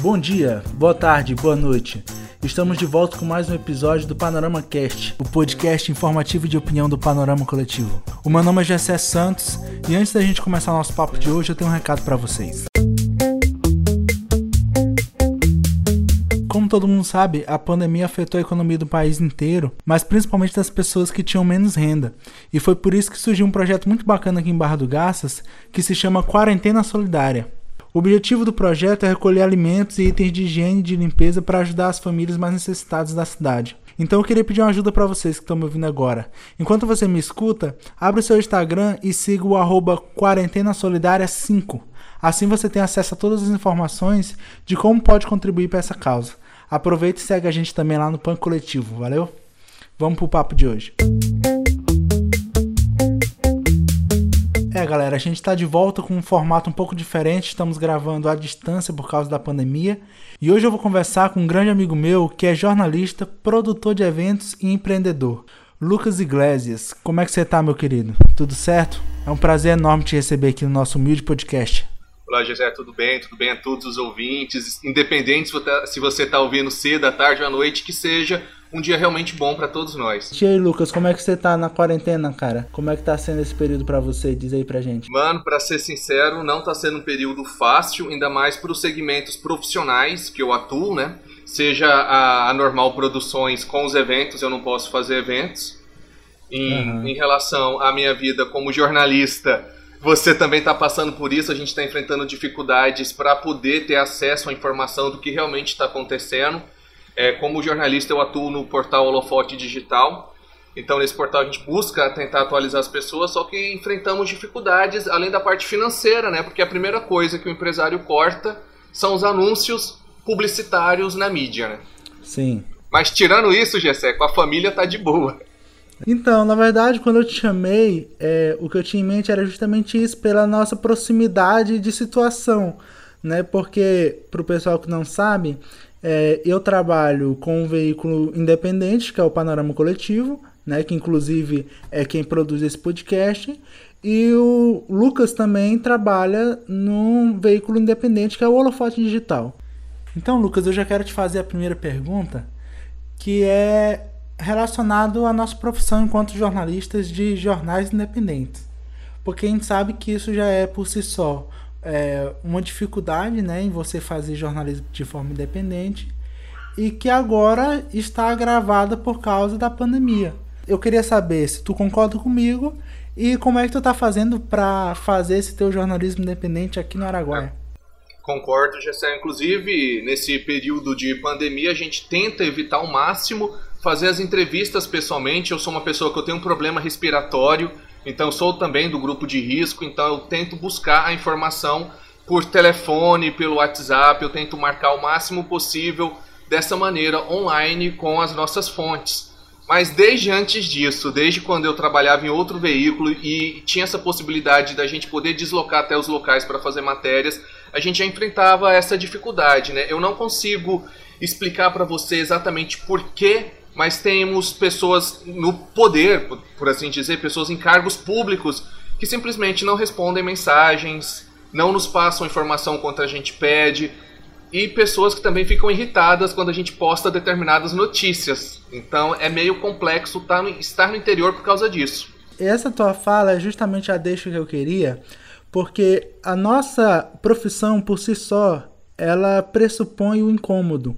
Bom dia, boa tarde, boa noite. Estamos de volta com mais um episódio do Panorama Cast, o podcast informativo de opinião do Panorama Coletivo. O meu nome é Gessé Santos e antes da gente começar nosso papo de hoje, eu tenho um recado para vocês. Como todo mundo sabe, a pandemia afetou a economia do país inteiro, mas principalmente das pessoas que tinham menos renda. E foi por isso que surgiu um projeto muito bacana aqui em Barra do Garças, que se chama Quarentena Solidária. O objetivo do projeto é recolher alimentos e itens de higiene e de limpeza para ajudar as famílias mais necessitadas da cidade. Então eu queria pedir uma ajuda para vocês que estão me ouvindo agora. Enquanto você me escuta, abre o seu Instagram e siga o arroba Quarentena Solidária 5. Assim você tem acesso a todas as informações de como pode contribuir para essa causa. Aproveita e segue a gente também lá no Pan Coletivo, valeu? Vamos pro papo de hoje. É, galera, a gente está de volta com um formato um pouco diferente. Estamos gravando à distância por causa da pandemia. E hoje eu vou conversar com um grande amigo meu que é jornalista, produtor de eventos e empreendedor. Lucas Iglesias. Como é que você tá, meu querido? Tudo certo? É um prazer enorme te receber aqui no nosso humilde podcast. Olá, José, tudo bem? Tudo bem a todos os ouvintes? Independente se você está tá ouvindo cedo, à tarde ou à noite, que seja um dia realmente bom para todos nós. E aí, Lucas, como é que você tá na quarentena, cara? Como é que tá sendo esse período para você? Diz aí pra gente. Mano, para ser sincero, não tá sendo um período fácil, ainda mais para os segmentos profissionais que eu atuo, né? Seja a, a normal produções com os eventos, eu não posso fazer eventos. Em, uhum. em relação à minha vida como jornalista, você também está passando por isso, a gente está enfrentando dificuldades para poder ter acesso à informação do que realmente está acontecendo. É, como jornalista, eu atuo no portal Holofote Digital. Então, nesse portal, a gente busca tentar atualizar as pessoas, só que enfrentamos dificuldades além da parte financeira, né? Porque a primeira coisa que o empresário corta são os anúncios publicitários na mídia, né? Sim. Mas tirando isso, Gessé, com a família tá de boa. Então, na verdade, quando eu te chamei, é, o que eu tinha em mente era justamente isso, pela nossa proximidade de situação, né? Porque, para o pessoal que não sabe, é, eu trabalho com um veículo independente, que é o Panorama Coletivo, né? Que inclusive é quem produz esse podcast. E o Lucas também trabalha num veículo independente, que é o Holofote Digital. Então, Lucas, eu já quero te fazer a primeira pergunta, que é relacionado à nossa profissão enquanto jornalistas de jornais independentes. Porque a gente sabe que isso já é por si só é, uma dificuldade né, em você fazer jornalismo de forma independente e que agora está agravada por causa da pandemia. Eu queria saber se tu concorda comigo e como é que tu está fazendo para fazer esse teu jornalismo independente aqui no Araguaia. Concordo, Gessé. Inclusive, nesse período de pandemia, a gente tenta evitar ao máximo fazer as entrevistas pessoalmente. Eu sou uma pessoa que eu tenho um problema respiratório, então sou também do grupo de risco, então eu tento buscar a informação por telefone, pelo WhatsApp, eu tento marcar o máximo possível dessa maneira online com as nossas fontes. Mas desde antes disso, desde quando eu trabalhava em outro veículo e tinha essa possibilidade da gente poder deslocar até os locais para fazer matérias, a gente já enfrentava essa dificuldade, né? Eu não consigo explicar para você exatamente por que mas temos pessoas no poder, por assim dizer, pessoas em cargos públicos que simplesmente não respondem mensagens, não nos passam informação quando a gente pede, e pessoas que também ficam irritadas quando a gente posta determinadas notícias. Então é meio complexo tá estar no interior por causa disso. Essa tua fala é justamente a deixa que eu queria, porque a nossa profissão por si só ela pressupõe o incômodo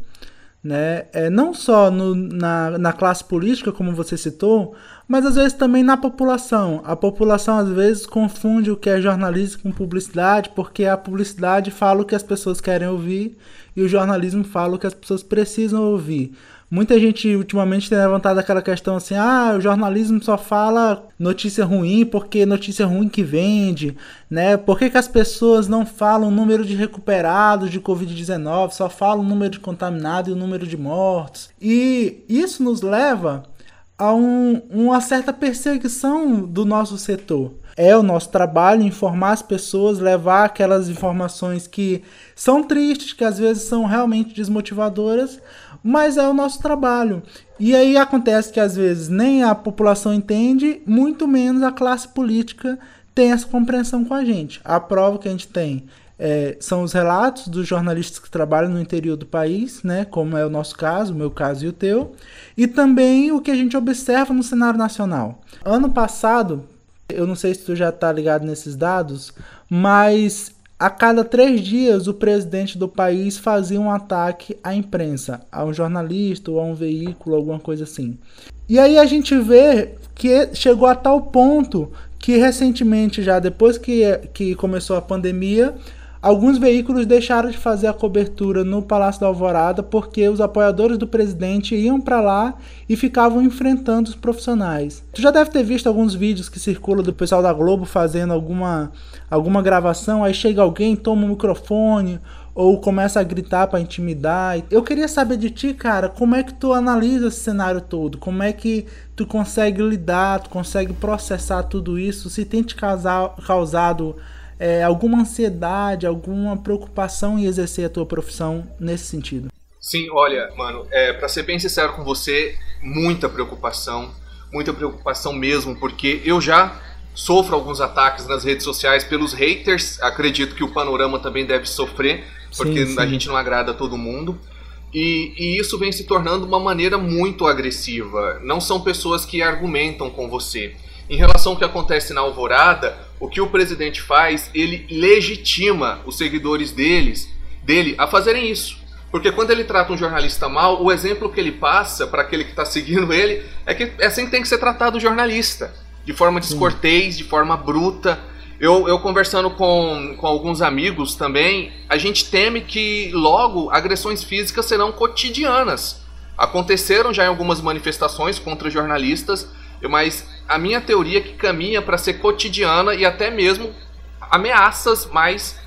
né? É, não só no, na, na classe política, como você citou, mas às vezes também na população. A população às vezes confunde o que é jornalismo com publicidade, porque a publicidade fala o que as pessoas querem ouvir e o jornalismo fala o que as pessoas precisam ouvir. Muita gente ultimamente tem levantado aquela questão assim: ah, o jornalismo só fala notícia ruim porque notícia ruim que vende, né? Por que, que as pessoas não falam o número de recuperados de Covid-19, só falam o número de contaminados e o número de mortos? E isso nos leva a um, uma certa perseguição do nosso setor. É o nosso trabalho informar as pessoas, levar aquelas informações que são tristes, que às vezes são realmente desmotivadoras, mas é o nosso trabalho. E aí acontece que às vezes nem a população entende, muito menos a classe política tem essa compreensão com a gente. A prova que a gente tem é, são os relatos dos jornalistas que trabalham no interior do país, né, como é o nosso caso, o meu caso e o teu, e também o que a gente observa no cenário nacional. Ano passado, eu não sei se tu já está ligado nesses dados, mas a cada três dias o presidente do país fazia um ataque à imprensa, a um jornalista ou a um veículo, alguma coisa assim. E aí a gente vê que chegou a tal ponto que recentemente, já depois que, que começou a pandemia, Alguns veículos deixaram de fazer a cobertura no Palácio da Alvorada porque os apoiadores do presidente iam para lá e ficavam enfrentando os profissionais. Tu já deve ter visto alguns vídeos que circulam do pessoal da Globo fazendo alguma, alguma gravação, aí chega alguém, toma o um microfone ou começa a gritar para intimidar. Eu queria saber de ti, cara, como é que tu analisa esse cenário todo? Como é que tu consegue lidar, tu consegue processar tudo isso? Se tem te causado é, alguma ansiedade, alguma preocupação em exercer a tua profissão nesse sentido? Sim, olha, mano, é, para ser bem sincero com você, muita preocupação, muita preocupação mesmo, porque eu já sofro alguns ataques nas redes sociais pelos haters, acredito que o panorama também deve sofrer, porque sim, sim. a gente não agrada todo mundo. E, e, isso vem se tornando uma maneira muito agressiva. Não são pessoas que argumentam com você. Em relação ao que acontece na Alvorada, o que o presidente faz, ele legitima os seguidores deles, dele a fazerem isso. Porque quando ele trata um jornalista mal, o exemplo que ele passa para aquele que está seguindo ele é que é assim que tem que ser tratado o jornalista. De forma descortês, de forma bruta. Eu, eu conversando com, com alguns amigos também, a gente teme que logo agressões físicas serão cotidianas. Aconteceram já em algumas manifestações contra jornalistas, mas a minha teoria é que caminha para ser cotidiana e até mesmo ameaças mais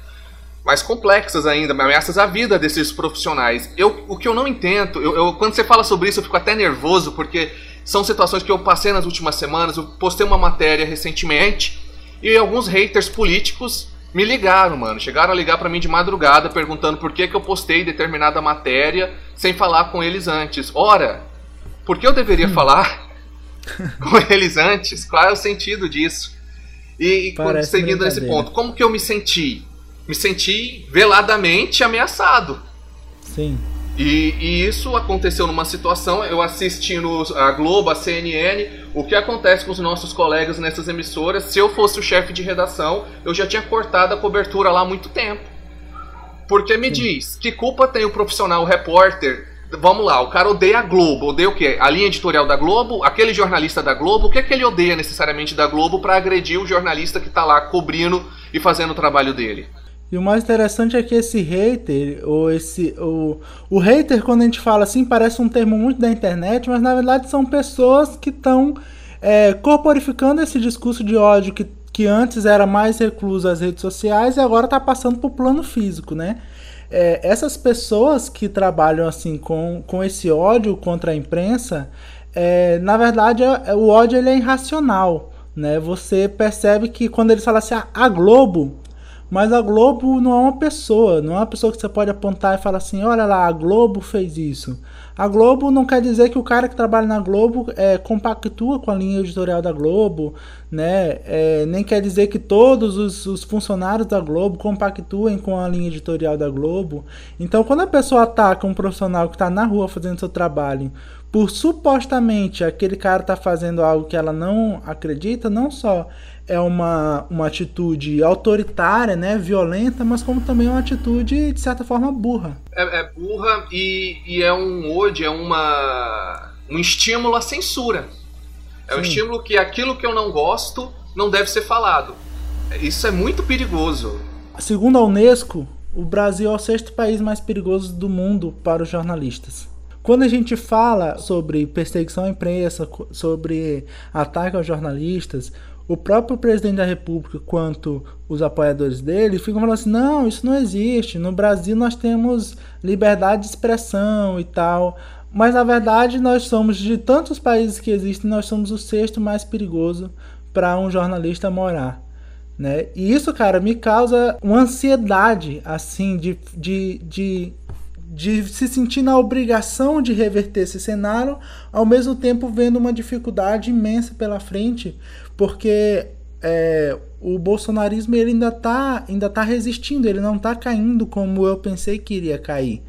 mais complexas ainda, ameaças à vida desses profissionais. Eu, o que eu não entendo, eu, eu, quando você fala sobre isso, eu fico até nervoso, porque são situações que eu passei nas últimas semanas. Eu postei uma matéria recentemente e alguns haters políticos me ligaram, mano. Chegaram a ligar para mim de madrugada perguntando por que, que eu postei determinada matéria sem falar com eles antes. Ora, por que eu deveria hum. falar com eles antes. Qual é o sentido disso? E, e seguindo nesse ponto, como que eu me senti? Me senti veladamente ameaçado. Sim. E, e, isso aconteceu numa situação, eu assistindo a Globo, a CNN, o que acontece com os nossos colegas nessas emissoras. Se eu fosse o chefe de redação, eu já tinha cortado a cobertura lá há muito tempo. Porque me Sim. diz, que culpa tem o profissional, o repórter, vamos lá, o cara odeia a Globo, odeia o quê? A linha editorial da Globo, aquele jornalista da Globo, o que é que ele odeia necessariamente da Globo para agredir o jornalista que tá lá cobrindo e fazendo o trabalho dele? E o mais interessante é que esse hater, ou esse. O, o hater, quando a gente fala assim, parece um termo muito da internet, mas na verdade são pessoas que estão é, corporificando esse discurso de ódio que, que antes era mais recluso às redes sociais e agora está passando para o plano físico, né? É, essas pessoas que trabalham assim com, com esse ódio contra a imprensa, é, na verdade é, é, o ódio ele é irracional. Né? Você percebe que quando eles falam assim, ah, a Globo, mas a Globo não é uma pessoa, não é uma pessoa que você pode apontar e falar assim, olha lá, a Globo fez isso. A Globo não quer dizer que o cara que trabalha na Globo é, compactua com a linha editorial da Globo, né? É, nem quer dizer que todos os, os, funcionários da Globo compactuem com a linha editorial da Globo. Então, quando a pessoa ataca um profissional que está na rua fazendo seu trabalho por supostamente aquele cara estar tá fazendo algo que ela não acredita, não só é uma, uma atitude autoritária, né, violenta, mas como também é uma atitude, de certa forma, burra. É, é burra e, e, é um ode, é uma, um estímulo à censura. É Sim. um estímulo que aquilo que eu não gosto não deve ser falado. Isso é muito perigoso. Segundo a Unesco, o Brasil é o sexto país mais perigoso do mundo para os jornalistas. Quando a gente fala sobre perseguição à imprensa, sobre ataque aos jornalistas, o próprio presidente da República quanto os apoiadores dele ficam falando assim: não, isso não existe. No Brasil nós temos liberdade de expressão e tal. Mas na verdade nós somos, de tantos países que existem, nós somos o sexto mais perigoso para um jornalista morar. Né? E isso, cara, me causa uma ansiedade, assim, de, de, de de se sentir na obrigação de reverter esse cenário, ao mesmo tempo vendo uma dificuldade imensa pela frente, porque é, o bolsonarismo ele ainda está ainda tá resistindo, ele não está caindo como eu pensei que iria cair.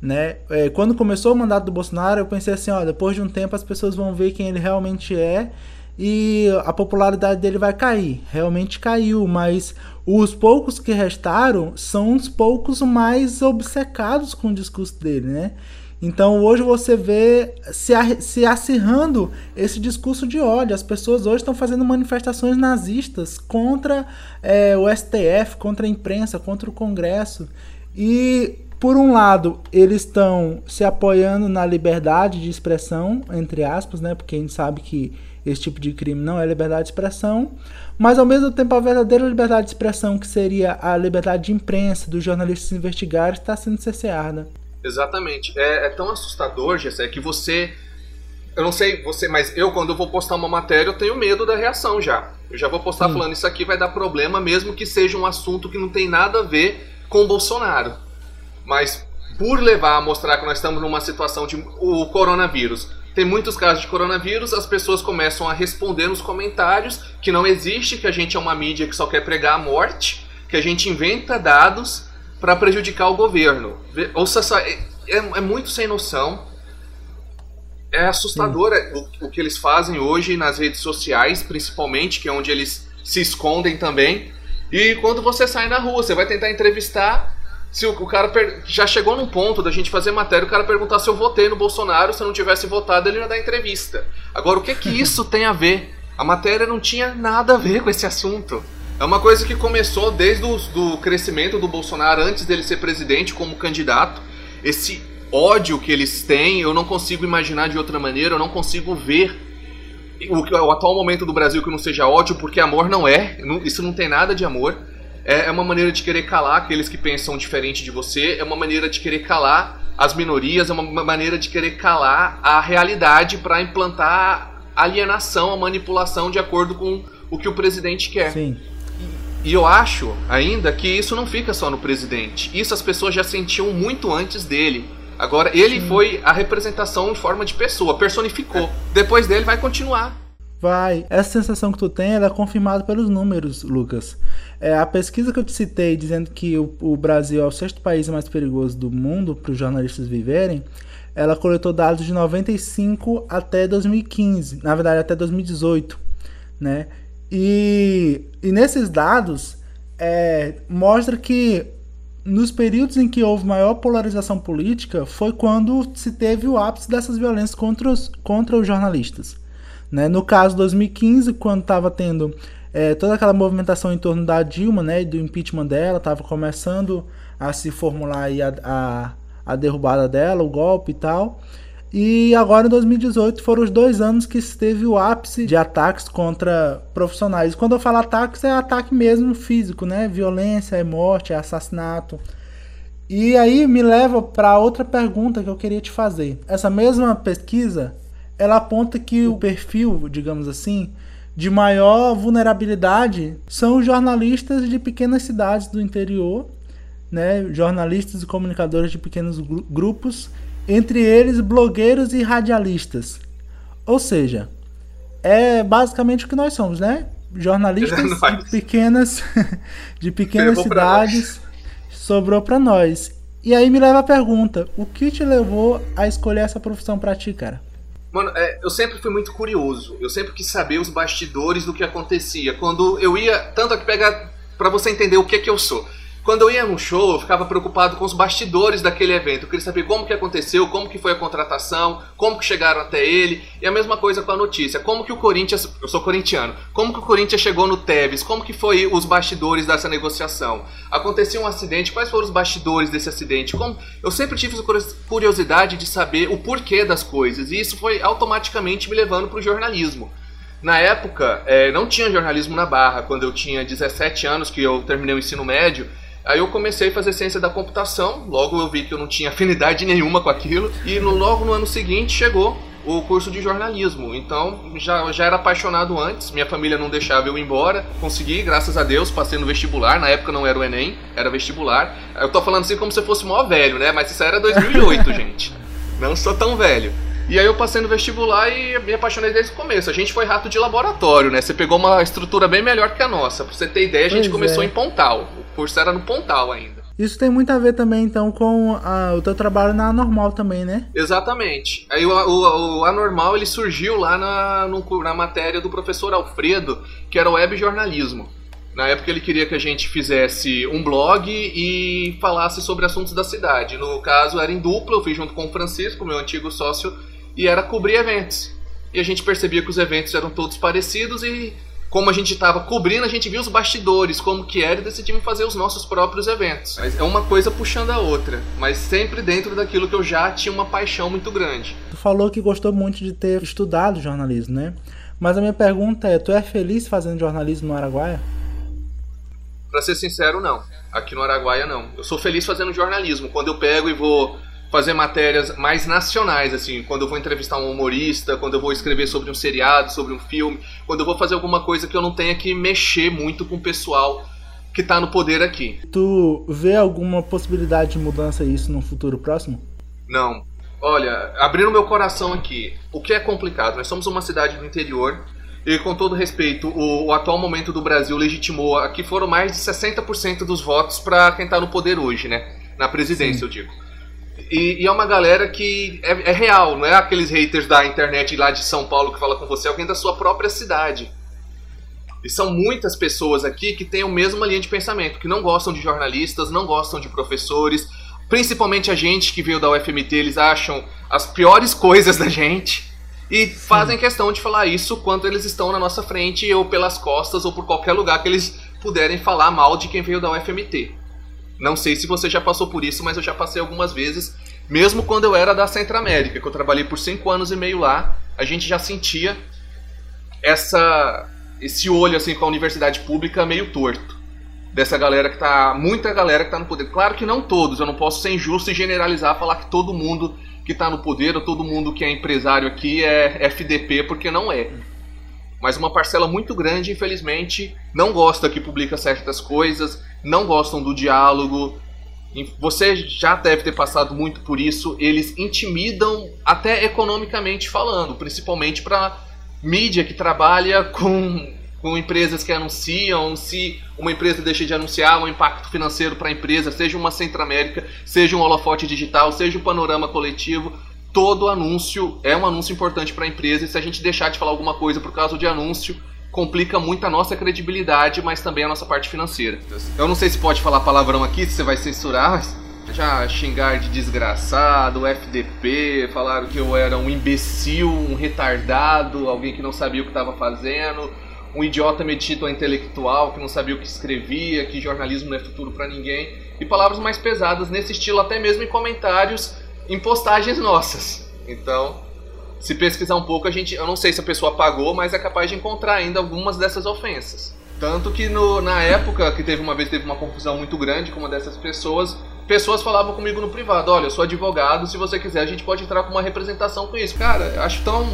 Né? É, quando começou o mandato do Bolsonaro, eu pensei assim: ó, depois de um tempo as pessoas vão ver quem ele realmente é e a popularidade dele vai cair. Realmente caiu, mas os poucos que restaram são os poucos mais obcecados com o discurso dele, né? Então hoje você vê se, se acirrando esse discurso de ódio. As pessoas hoje estão fazendo manifestações nazistas contra é, o STF, contra a imprensa, contra o Congresso. E por um lado, eles estão se apoiando na liberdade de expressão, entre aspas, né? Porque a gente sabe que esse tipo de crime não é liberdade de expressão, mas ao mesmo tempo a verdadeira liberdade de expressão, que seria a liberdade de imprensa, dos jornalistas investigarem, está sendo cerceada. Exatamente. É, é tão assustador, Gessé, que você. Eu não sei você, mas eu, quando eu vou postar uma matéria, eu tenho medo da reação já. Eu já vou postar Sim. falando isso aqui vai dar problema, mesmo que seja um assunto que não tem nada a ver com o Bolsonaro. Mas por levar a mostrar que nós estamos numa situação de o coronavírus. Tem muitos casos de coronavírus, as pessoas começam a responder nos comentários que não existe, que a gente é uma mídia que só quer pregar a morte, que a gente inventa dados para prejudicar o governo. Ouça só, é, é, é, muito sem noção. É assustador o, o, que eles fazem hoje nas redes sociais, principalmente, que é onde eles se escondem também. E quando você sai na rua, você vai tentar entrevistar. Se o, o cara per... já chegou num ponto da gente fazer matéria, o cara perguntar se eu votei no Bolsonaro, se eu não tivesse votado, ele ia dar entrevista. Agora, o que que isso tem a ver? A matéria não tinha nada a ver com esse assunto. É uma coisa que começou desde o do crescimento do Bolsonaro, antes dele ser presidente como candidato. Esse ódio que eles têm, eu não consigo imaginar de outra maneira, eu não consigo ver o, o atual momento do Brasil que não seja ódio, porque amor não é, isso não tem nada de amor. É, é uma maneira de querer calar aqueles que pensam diferente de você, é uma maneira de querer calar as minorias, é uma maneira de querer calar a realidade para implantar alienação, a manipulação de acordo com o que o presidente quer. Sim. E eu acho ainda que isso não fica só no presidente. Isso as pessoas já sentiam muito antes dele. Agora, ele Sim. foi a representação em forma de pessoa, personificou. É. Depois dele vai continuar. Vai. Essa sensação que tu tem é confirmada pelos números, Lucas. É, a pesquisa que eu te citei dizendo que o, o Brasil é o sexto país mais perigoso do mundo para os jornalistas viverem, ela coletou dados de 95 até 2015, na verdade até 2018, né? E, e nesses dados é, mostra que nos períodos em que houve maior polarização política foi quando se teve o ápice dessas violências contra os, contra os jornalistas. Né? No caso 2015, quando estava tendo é, toda aquela movimentação em torno da Dilma né, do impeachment dela, estava começando a se formular a, a, a derrubada dela, o golpe e tal. E agora em 2018 foram os dois anos que esteve o ápice de ataques contra profissionais. Quando eu falo ataques, é ataque mesmo físico, né? Violência, é morte, é assassinato. E aí me leva para outra pergunta que eu queria te fazer. Essa mesma pesquisa, ela aponta que o perfil, digamos assim, de maior vulnerabilidade são os jornalistas de pequenas cidades do interior, né? Jornalistas e comunicadores de pequenos grupos entre eles blogueiros e radialistas. Ou seja, é basicamente o que nós somos, né? Jornalistas de pequenas, de pequenas cidades, sobrou para nós. E aí me leva a pergunta: o que te levou a escolher essa profissão para ti, cara? Mano, é, eu sempre fui muito curioso. Eu sempre quis saber os bastidores do que acontecia. Quando eu ia, tanto aqui pegar para você entender o que que eu sou. Quando eu ia num show, eu ficava preocupado com os bastidores daquele evento. Eu queria saber como que aconteceu, como que foi a contratação, como que chegaram até ele. E a mesma coisa com a notícia. Como que o Corinthians, eu sou corintiano, como que o Corinthians chegou no Tevez, como que foi os bastidores dessa negociação. Aconteceu um acidente, quais foram os bastidores desse acidente? Como... Eu sempre tive curiosidade de saber o porquê das coisas. E isso foi automaticamente me levando para o jornalismo. Na época, é, não tinha jornalismo na Barra. Quando eu tinha 17 anos, que eu terminei o ensino médio, Aí eu comecei a fazer ciência da computação, logo eu vi que eu não tinha afinidade nenhuma com aquilo, e no, logo no ano seguinte chegou o curso de jornalismo. Então já, já era apaixonado antes, minha família não deixava eu ir embora. Consegui, graças a Deus, passei no vestibular. Na época não era o Enem, era vestibular. Eu tô falando assim como se fosse mó velho, né? Mas isso era 2008, gente. Não sou tão velho. E aí eu passei no vestibular e me apaixonei desde o começo. A gente foi rato de laboratório, né? Você pegou uma estrutura bem melhor que a nossa. Pra você ter ideia, a gente Pois começou é. em Pontal. Curso era no Pontal ainda. Isso tem muito a ver também, então, com a- o teu trabalho na normal também, né? Exatamente. Aí o, o- o anormal ele surgiu lá na, no na matéria do professor Alfredo, que era web jornalismo. Na época ele queria que a gente fizesse um blog e falasse sobre assuntos da cidade. No caso era em dupla, eu fiz junto com o Francisco, meu antigo sócio, e era cobrir eventos. E a gente percebia que os eventos eram todos parecidos e como a gente estava cobrindo, a gente viu os bastidores, como que era e decidimos fazer os nossos próprios eventos. Mas é uma coisa puxando a outra, mas sempre dentro daquilo que eu já tinha uma paixão muito grande. Tu falou que gostou muito de ter estudado jornalismo, né? Mas a minha pergunta é, tu é feliz fazendo jornalismo no Araguaia? Pra ser sincero, não. Aqui no Araguaia, não. Eu sou feliz fazendo jornalismo. Quando eu pego e vou fazer matérias mais nacionais, assim, quando eu vou entrevistar um humorista, quando eu vou escrever sobre um seriado, sobre um filme, quando eu vou fazer alguma coisa que eu não tenha que mexer muito com o pessoal que tá no poder aqui. Tu vê alguma possibilidade de mudança isso no futuro próximo? Não. Olha, abrindo meu coração aqui, o que é complicado? Nós somos uma cidade do interior e, com todo respeito, o, o atual momento do Brasil legitimou. Aqui foram mais de 60% dos votos para quem tá no poder hoje, né? Na presidência, eu digo. E, e é uma galera que é, é real, não é aqueles haters da internet lá de São Paulo que fala com você, é alguém da sua própria cidade. E são muitas pessoas aqui que têm a mesma linha de pensamento, que não gostam de jornalistas, não gostam de professores, principalmente a gente que veio da UFMT, eles acham as piores coisas da gente e fazem questão de falar isso quando eles estão na nossa frente, ou pelas costas, ou por qualquer lugar que eles puderem falar mal de quem veio da UFMT. Não sei se você já passou por isso, mas eu já passei algumas vezes, mesmo quando eu era da Centro-América, que eu trabalhei por cinco anos e meio lá, a gente já sentia essa esse olho assim com a universidade pública meio torto. Dessa galera que tá. Muita galera que tá no poder. Claro que não todos, eu não posso ser injusto e generalizar, falar que todo mundo que tá no poder ou todo mundo que é empresário aqui é FDP, porque não é. Mas uma parcela muito grande, infelizmente, não gosta que publica certas coisas, não gostam do diálogo. Você já deve ter passado muito por isso. Eles intimidam, até economicamente falando, principalmente para mídia que trabalha com, com empresas que anunciam. Se uma empresa deixa de anunciar, um impacto financeiro para a empresa, seja uma Centro-América, seja um holofote digital, seja um panorama coletivo, todo anúncio é um anúncio importante para a empresa. E se a gente deixar de falar alguma coisa por causa de anúncio, complica muito a nossa credibilidade, mas também a nossa parte financeira. Eu não sei se pode falar palavrão aqui, se você vai censurar, mas já xingar de desgraçado, FDP, falaram que eu era um imbecil, um retardado, alguém que não sabia o que estava fazendo, um idiota metido a intelectual que não sabia o que escrevia, que jornalismo não é futuro para ninguém, e palavras mais pesadas nesse estilo, até mesmo em comentários, em postagens nossas. Então, se pesquisar um pouco, a gente, eu não sei se a pessoa pagou, mas é capaz de encontrar ainda algumas dessas ofensas. Tanto que no, na época que teve uma vez teve uma confusão muito grande com uma dessas pessoas, pessoas falavam comigo no privado, olha, eu sou advogado, se você quiser a gente pode entrar com uma representação com isso. Cara, eu acho tão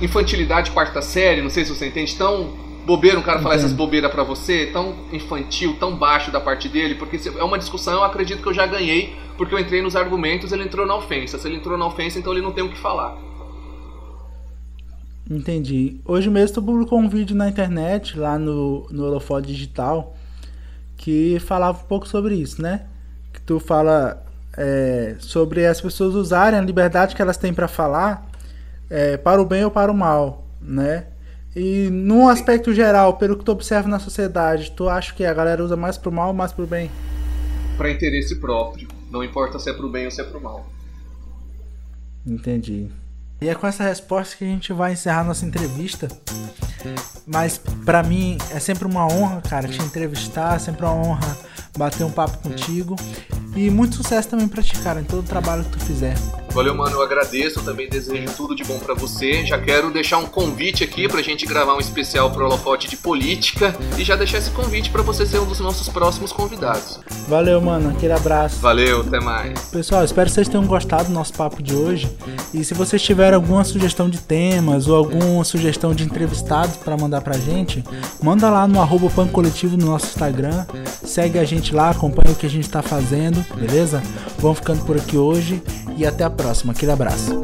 infantilidade quarta série, não sei se você entende, tão bobeira um cara falar essas bobeiras pra você, tão infantil, tão baixo da parte dele, porque é uma discussão, eu acredito que eu já ganhei, porque eu entrei nos argumentos, ele entrou na ofensa. Se ele entrou na ofensa, então ele não tem o que falar. Entendi. Hoje mesmo tu publicou um vídeo na internet, lá no, no Holofote Digital, que falava um pouco sobre isso, né? Que tu fala é, sobre as pessoas usarem a liberdade que elas têm para falar é, para o bem ou para o mal, né? E num aspecto geral, pelo que tu observa na sociedade, tu acha que a galera usa mais pro mal ou mais pro bem? Pra interesse próprio, não importa se é pro bem ou se é pro mal. Entendi. E é com essa resposta que a gente vai encerrar nossa entrevista. Mas pra mim é sempre uma honra, cara, te entrevistar, é sempre uma honra bater um papo contigo. E muito sucesso também pra ti, cara, em todo o trabalho que tu fizer. Valeu, mano, eu agradeço, eu também desejo tudo de bom pra você. Já quero deixar um convite aqui pra gente gravar um especial pro Holofote de Política e já deixar esse convite pra você ser um dos nossos próximos convidados. Valeu, mano, aquele abraço. Valeu, até mais. Pessoal, espero que vocês tenham gostado do nosso papo de hoje. E se vocês tiverem alguma sugestão de temas ou alguma sugestão de entrevistados para mandar pra gente, manda lá no arroba Pan Coletivo no nosso Instagram. Segue a gente lá, acompanha o que a gente tá fazendo, beleza? Vamos ficando por aqui hoje e até a próxima. Aquele abraço.